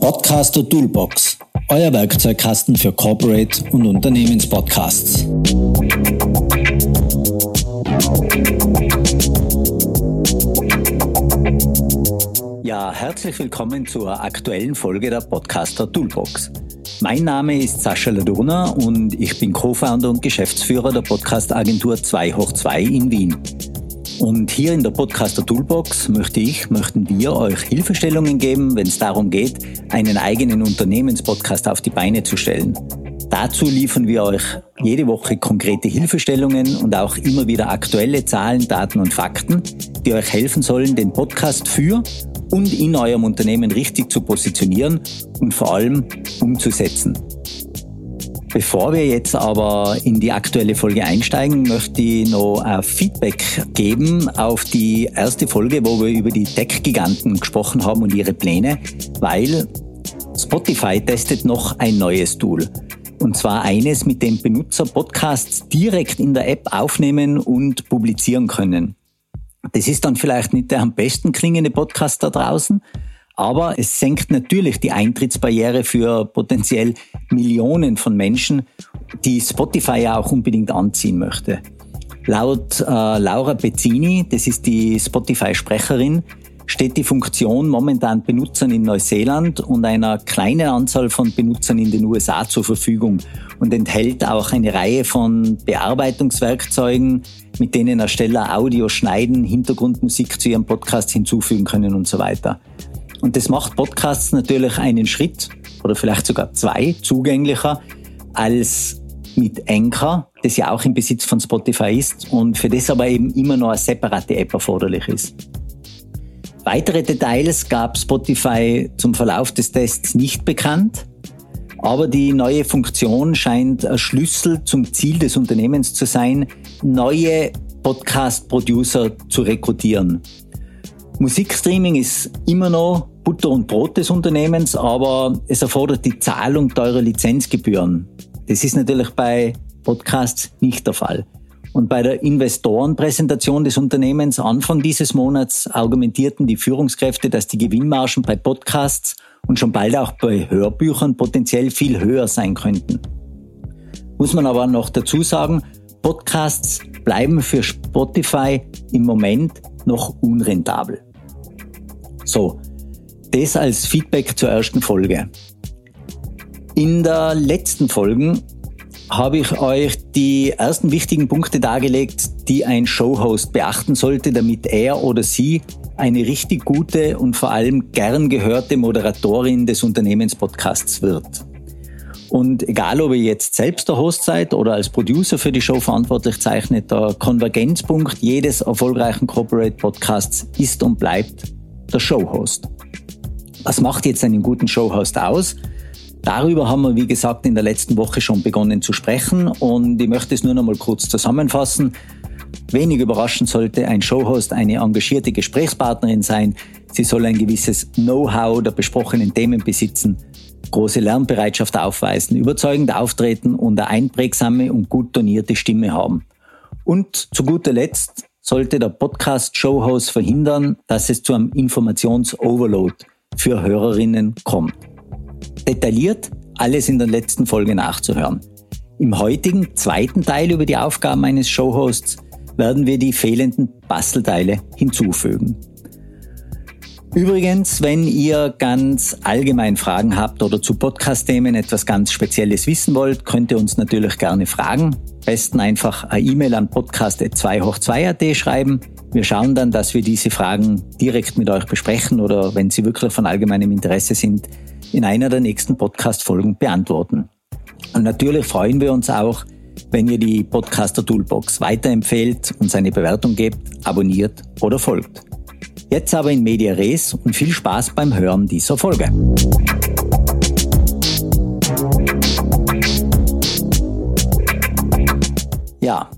Podcaster Toolbox euer Werkzeugkasten für Corporate und Unternehmenspodcasts. Ja, herzlich willkommen zur aktuellen Folge der Podcaster Toolbox. Mein Name ist Sascha Ladurna und ich bin Co-Founder und Geschäftsführer der Podcast-Agentur 2 hoch 2 in Wien. Und hier in der Podcaster Toolbox möchte ich, möchten wir euch Hilfestellungen geben, wenn es darum geht, einen eigenen Unternehmenspodcast auf die Beine zu stellen. Dazu liefern wir euch jede Woche konkrete Hilfestellungen und auch immer wieder aktuelle Zahlen, Daten und Fakten, die euch helfen sollen, den Podcast für und in eurem Unternehmen richtig zu positionieren und vor allem umzusetzen. Bevor wir jetzt aber in die aktuelle Folge einsteigen, möchte ich noch ein Feedback geben auf die erste Folge, wo wir über die Tech-Giganten gesprochen haben und ihre Pläne, weil Spotify testet noch ein neues Tool. Und zwar eines, mit dem Benutzer Podcasts direkt in der App aufnehmen und publizieren können. Das ist dann vielleicht nicht der am besten klingende Podcast da draußen, aber es senkt natürlich die Eintrittsbarriere für potenziell Millionen von Menschen, die Spotify ja auch unbedingt anziehen möchte. Laut äh, Laura Bezzini, das ist die Spotify-Sprecherin, steht die Funktion momentan Benutzern in Neuseeland und einer kleinen Anzahl von Benutzern in den USA zur Verfügung und enthält auch eine Reihe von Bearbeitungswerkzeugen, mit denen Ersteller Audio schneiden, Hintergrundmusik zu ihrem Podcast hinzufügen können und so weiter. Und das macht Podcasts natürlich einen Schritt oder vielleicht sogar zwei zugänglicher als mit Anchor, das ja auch im Besitz von Spotify ist und für das aber eben immer noch eine separate App erforderlich ist. Weitere Details gab Spotify zum Verlauf des Tests nicht bekannt, aber die neue Funktion scheint ein Schlüssel zum Ziel des Unternehmens zu sein, neue Podcast-Producer zu rekrutieren. Musikstreaming ist immer noch Butter und Brot des Unternehmens, aber es erfordert die Zahlung teurer Lizenzgebühren. Das ist natürlich bei Podcasts nicht der Fall. Und bei der Investorenpräsentation des Unternehmens Anfang dieses Monats argumentierten die Führungskräfte, dass die Gewinnmargen bei Podcasts und schon bald auch bei Hörbüchern potenziell viel höher sein könnten. Muss man aber noch dazu sagen, Podcasts bleiben für Spotify im Moment noch unrentabel. So, das als Feedback zur ersten Folge. In der letzten Folge habe ich euch die ersten wichtigen Punkte dargelegt, die ein Showhost beachten sollte, damit er oder sie eine richtig gute und vor allem gern gehörte Moderatorin des Unternehmenspodcasts wird. Und egal, ob ihr jetzt selbst der Host seid oder als Producer für die Show verantwortlich zeichnet, der Konvergenzpunkt jedes erfolgreichen Corporate Podcasts ist und bleibt der Showhost. Was macht jetzt einen guten Showhost aus? Darüber haben wir, wie gesagt, in der letzten Woche schon begonnen zu sprechen und ich möchte es nur noch mal kurz zusammenfassen. Wenig überraschend sollte ein Showhost eine engagierte Gesprächspartnerin sein. Sie soll ein gewisses Know-how der besprochenen Themen besitzen, große Lernbereitschaft aufweisen, überzeugend auftreten und eine einprägsame und gut tonierte Stimme haben. Und zu guter Letzt sollte der Podcast-Showhost verhindern, dass es zu einem Informations-Overload für Hörerinnen kommt. Detailliert alles in der letzten Folge nachzuhören. Im heutigen zweiten Teil über die Aufgaben eines Showhosts werden wir die fehlenden Bastelteile hinzufügen. Übrigens, wenn ihr ganz allgemein Fragen habt oder zu Podcast-Themen etwas ganz Spezielles wissen wollt, könnt ihr uns natürlich gerne fragen. Besten einfach eine E-Mail an podcast.2 hoch 2.at schreiben. Wir schauen dann, dass wir diese Fragen direkt mit euch besprechen oder wenn sie wirklich von allgemeinem Interesse sind, in einer der nächsten Podcast-Folgen beantworten. Und natürlich freuen wir uns auch, wenn ihr die Podcaster Toolbox weiterempfehlt, uns eine Bewertung gebt, abonniert oder folgt. Jetzt aber in Media Res und viel Spaß beim Hören dieser Folge. Ja,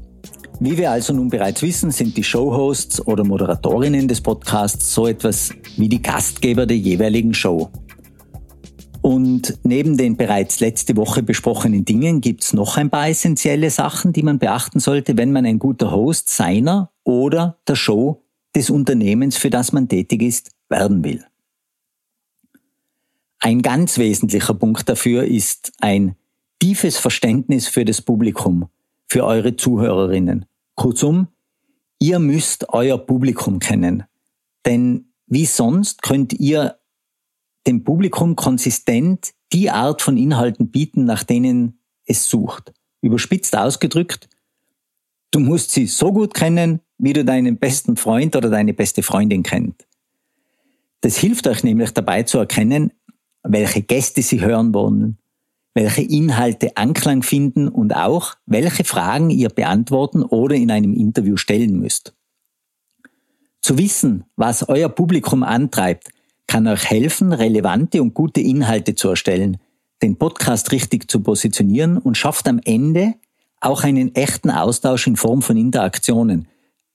wie wir also nun bereits wissen, sind die Showhosts oder Moderatorinnen des Podcasts so etwas wie die Gastgeber der jeweiligen Show. Und neben den bereits letzte Woche besprochenen Dingen gibt's noch ein paar essentielle Sachen, die man beachten sollte, wenn man ein guter Host seiner oder der Show des Unternehmens, für das man tätig ist, werden will. Ein ganz wesentlicher Punkt dafür ist ein tiefes Verständnis für das Publikum, für eure Zuhörerinnen. Kurzum, ihr müsst euer Publikum kennen. Denn wie sonst könnt ihr dem Publikum konsistent die Art von Inhalten bieten, nach denen es sucht. Überspitzt ausgedrückt, du musst sie so gut kennen, wie du deinen besten Freund oder deine beste Freundin kennt. Das hilft euch nämlich dabei zu erkennen, welche Gäste sie hören wollen, welche Inhalte Anklang finden und auch, welche Fragen ihr beantworten oder in einem Interview stellen müsst. Zu wissen, was euer Publikum antreibt, kann euch helfen, relevante und gute Inhalte zu erstellen, den Podcast richtig zu positionieren und schafft am Ende auch einen echten Austausch in Form von Interaktionen,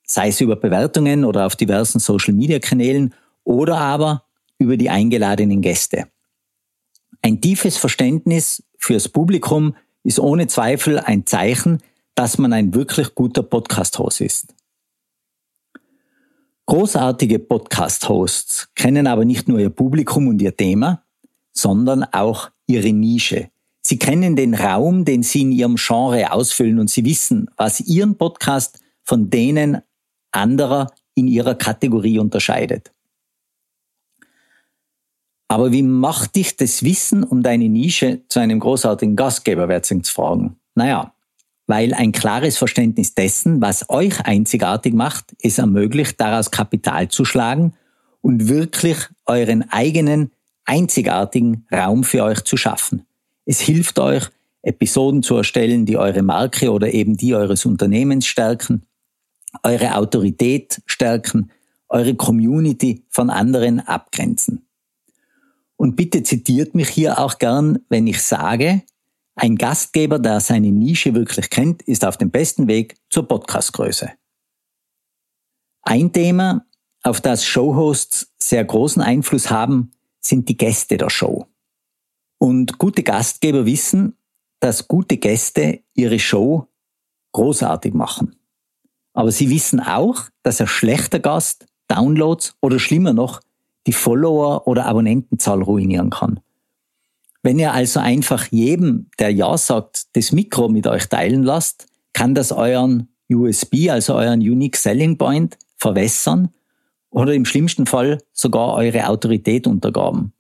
sei es über Bewertungen oder auf diversen Social-Media-Kanälen oder aber über die eingeladenen Gäste. Ein tiefes Verständnis fürs Publikum ist ohne Zweifel ein Zeichen, dass man ein wirklich guter Podcast-Host ist. Großartige Podcast-Hosts kennen aber nicht nur ihr Publikum und ihr Thema, sondern auch ihre Nische. Sie kennen den Raum, den sie in ihrem Genre ausfüllen und sie wissen, was ihren Podcast von denen anderer in ihrer Kategorie unterscheidet. Aber wie macht dich das Wissen um deine Nische zu einem großartigen Gastgeber, wird zu fragen? Naja, weil ein klares Verständnis dessen, was euch einzigartig macht, es ermöglicht, daraus Kapital zu schlagen und wirklich euren eigenen einzigartigen Raum für euch zu schaffen. Es hilft euch, Episoden zu erstellen, die eure Marke oder eben die eures Unternehmens stärken, eure Autorität stärken, eure Community von anderen abgrenzen. Und bitte zitiert mich hier auch gern, wenn ich sage, ein Gastgeber, der seine Nische wirklich kennt, ist auf dem besten Weg zur Podcastgröße. Ein Thema, auf das Showhosts sehr großen Einfluss haben, sind die Gäste der Show. Und gute Gastgeber wissen, dass gute Gäste ihre Show großartig machen. Aber sie wissen auch, dass ein schlechter Gast Downloads oder schlimmer noch die Follower- oder Abonnentenzahl ruinieren kann. Wenn ihr also einfach jedem, der Ja sagt, das Mikro mit euch teilen lasst, kann das euren USB, also euren Unique Selling Point, verwässern oder im schlimmsten Fall sogar eure Autorität untergraben.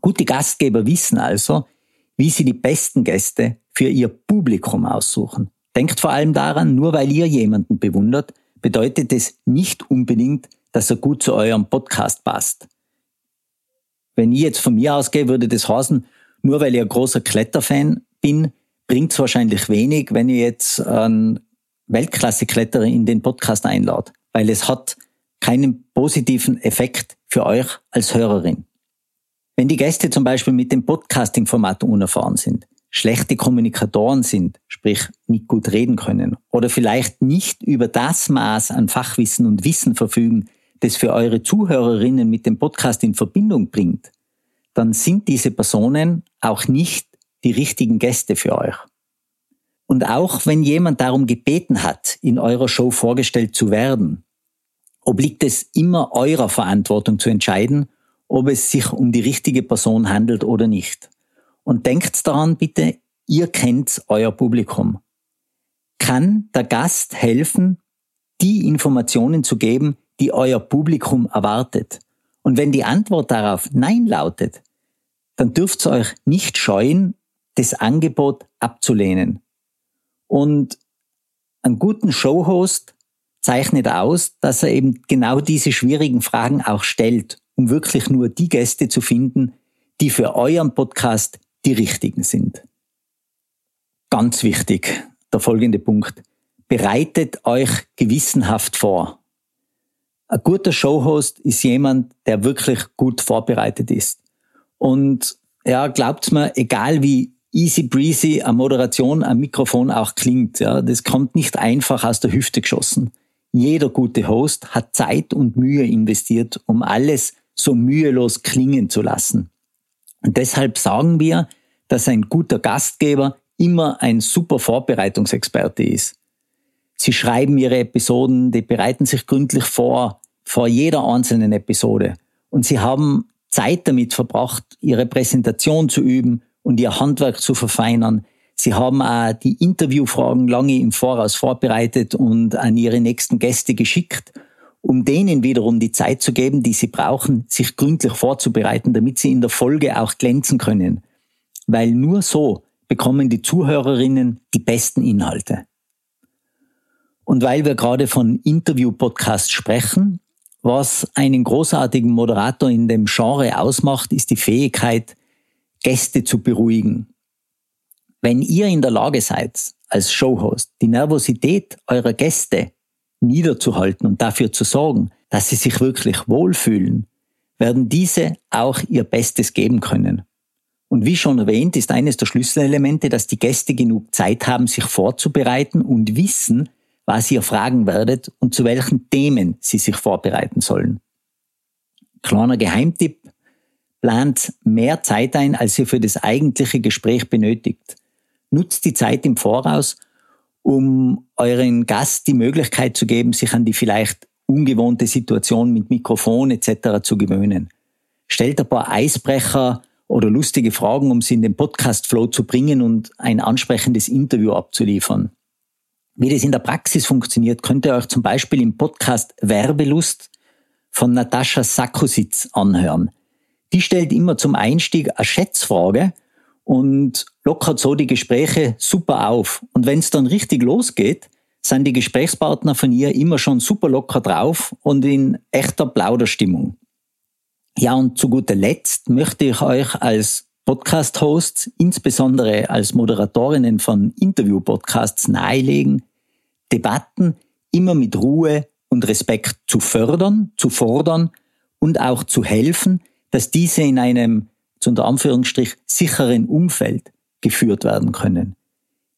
Gute Gastgeber wissen also, wie sie die besten Gäste für ihr Publikum aussuchen. Denkt vor allem daran, nur weil ihr jemanden bewundert, bedeutet es nicht unbedingt, dass er gut zu eurem Podcast passt. Wenn ich jetzt von mir ausgehe, würde das heißen, nur weil ich ein großer Kletterfan bin, bringt es wahrscheinlich wenig, wenn ich jetzt einen Weltklasse-Kletterer in den Podcast einlade, weil es hat keinen positiven Effekt für euch als Hörerin. Wenn die Gäste zum Beispiel mit dem Podcasting-Format unerfahren sind, schlechte Kommunikatoren sind, sprich nicht gut reden können, oder vielleicht nicht über das Maß an Fachwissen und Wissen verfügen, das für eure Zuhörerinnen mit dem Podcast in Verbindung bringt, dann sind diese Personen auch nicht die richtigen Gäste für euch. Und auch wenn jemand darum gebeten hat, in eurer Show vorgestellt zu werden, obliegt es immer eurer Verantwortung zu entscheiden, ob es sich um die richtige Person handelt oder nicht. Und denkt daran bitte, ihr kennt euer Publikum. Kann der Gast helfen, die Informationen zu geben, die euer Publikum erwartet? Und wenn die Antwort darauf Nein lautet, dann dürft ihr euch nicht scheuen, das Angebot abzulehnen. Und einen guten Showhost zeichnet aus, dass er eben genau diese schwierigen Fragen auch stellt, um wirklich nur die Gäste zu finden, die für euren Podcast die richtigen sind. Ganz wichtig, der folgende Punkt. Bereitet euch gewissenhaft vor. Ein guter Showhost ist jemand, der wirklich gut vorbereitet ist. Und ja, glaubt mir, egal wie easy breezy eine Moderation am Mikrofon auch klingt. Ja, das kommt nicht einfach aus der Hüfte geschossen. Jeder gute Host hat Zeit und Mühe investiert, um alles so mühelos klingen zu lassen. Und deshalb sagen wir, dass ein guter Gastgeber immer ein super Vorbereitungsexperte ist. Sie schreiben ihre Episoden, die bereiten sich gründlich vor, vor jeder einzelnen Episode. Und sie haben Zeit damit verbracht, ihre Präsentation zu üben und ihr Handwerk zu verfeinern. Sie haben auch die Interviewfragen lange im Voraus vorbereitet und an ihre nächsten Gäste geschickt, um denen wiederum die Zeit zu geben, die sie brauchen, sich gründlich vorzubereiten, damit sie in der Folge auch glänzen können. Weil nur so bekommen die Zuhörerinnen die besten Inhalte. Und weil wir gerade von Interview-Podcasts sprechen, was einen großartigen Moderator in dem Genre ausmacht, ist die Fähigkeit, Gäste zu beruhigen. Wenn ihr in der Lage seid, als Showhost die Nervosität eurer Gäste niederzuhalten und dafür zu sorgen, dass sie sich wirklich wohlfühlen, werden diese auch ihr Bestes geben können. Und wie schon erwähnt, ist eines der Schlüsselelemente, dass die Gäste genug Zeit haben, sich vorzubereiten und wissen, was ihr fragen werdet und zu welchen Themen sie sich vorbereiten sollen. Kleiner Geheimtipp, plant mehr Zeit ein, als ihr für das eigentliche Gespräch benötigt. Nutzt die Zeit im Voraus, um euren Gast die Möglichkeit zu geben, sich an die vielleicht ungewohnte Situation mit Mikrofon etc. zu gewöhnen. Stellt ein paar Eisbrecher oder lustige Fragen, um sie in den Podcast-Flow zu bringen und ein ansprechendes Interview abzuliefern. Wie das in der Praxis funktioniert, könnt ihr euch zum Beispiel im Podcast Werbelust von Natascha Sakositz anhören. Die stellt immer zum Einstieg eine Schätzfrage und lockert so die Gespräche super auf. Und wenn es dann richtig losgeht, sind die Gesprächspartner von ihr immer schon super locker drauf und in echter Plauderstimmung. Ja, und zu guter Letzt möchte ich euch als Podcast-Hosts, insbesondere als Moderatorinnen von Interview-Podcasts nahelegen, Debatten immer mit Ruhe und Respekt zu fördern, zu fordern und auch zu helfen, dass diese in einem, unter Anführungsstrich, sicheren Umfeld geführt werden können.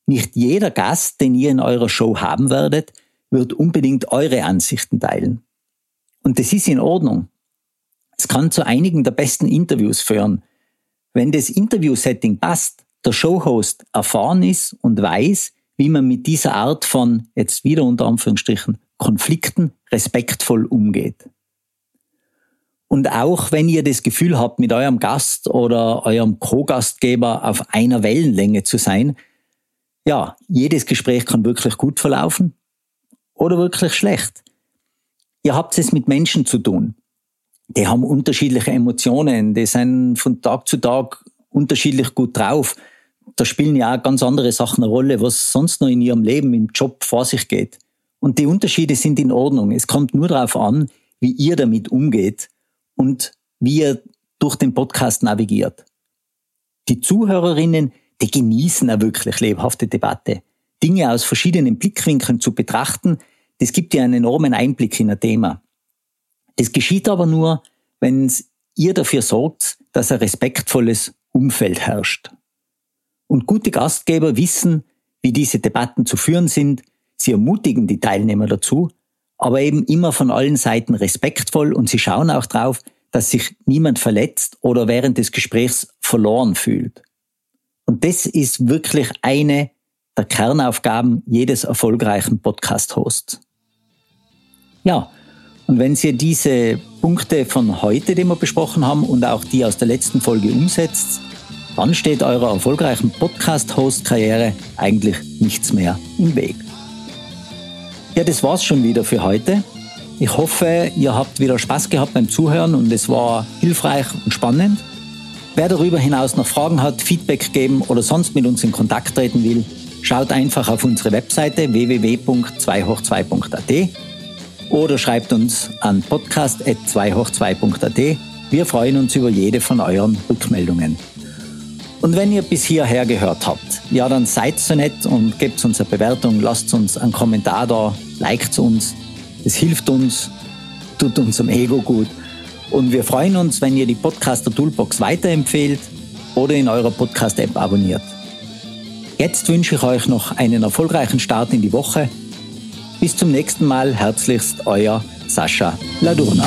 Nicht jeder Gast, den ihr in eurer Show haben werdet, wird unbedingt eure Ansichten teilen. Und das ist in Ordnung. Es kann zu einigen der besten Interviews führen, wenn das Interview-Setting passt, der Showhost erfahren ist und weiß, wie man mit dieser Art von, jetzt wieder unter Anführungsstrichen, Konflikten respektvoll umgeht. Und auch wenn ihr das Gefühl habt, mit eurem Gast oder eurem Co-Gastgeber auf einer Wellenlänge zu sein, ja, jedes Gespräch kann wirklich gut verlaufen oder wirklich schlecht. Ihr habt es mit Menschen zu tun die haben unterschiedliche Emotionen, die sind von Tag zu Tag unterschiedlich gut drauf. Da spielen ja auch ganz andere Sachen eine Rolle, was sonst noch in ihrem Leben, im Job vor sich geht. Und die Unterschiede sind in Ordnung. Es kommt nur darauf an, wie ihr damit umgeht und wie ihr durch den Podcast navigiert. Die Zuhörerinnen, die genießen eine wirklich lebhafte Debatte. Dinge aus verschiedenen Blickwinkeln zu betrachten, das gibt ja einen enormen Einblick in ein Thema. Das geschieht aber nur, wenn ihr dafür sorgt, dass ein respektvolles Umfeld herrscht. Und gute Gastgeber wissen, wie diese Debatten zu führen sind. Sie ermutigen die Teilnehmer dazu, aber eben immer von allen Seiten respektvoll und sie schauen auch darauf, dass sich niemand verletzt oder während des Gesprächs verloren fühlt. Und das ist wirklich eine der Kernaufgaben jedes erfolgreichen Podcast-Hosts. Ja, und wenn ihr diese Punkte von heute, die wir besprochen haben, und auch die aus der letzten Folge umsetzt, dann steht eurer erfolgreichen Podcast-Host-Karriere eigentlich nichts mehr im Weg. Ja, das war's schon wieder für heute. Ich hoffe, ihr habt wieder Spaß gehabt beim Zuhören und es war hilfreich und spannend. Wer darüber hinaus noch Fragen hat, Feedback geben oder sonst mit uns in Kontakt treten will, schaut einfach auf unsere Webseite www.2hoch2.at oder schreibt uns an podcast.2hoch2.at. Wir freuen uns über jede von euren Rückmeldungen. Und wenn ihr bis hierher gehört habt, ja, dann seid so nett und gebt uns eine Bewertung, lasst uns einen Kommentar da, liked uns. Es hilft uns, tut unserem Ego gut. Und wir freuen uns, wenn ihr die Podcaster Toolbox weiterempfehlt oder in eurer Podcast-App abonniert. Jetzt wünsche ich euch noch einen erfolgreichen Start in die Woche. Bis zum nächsten Mal. Herzlichst euer Sascha Ladurna.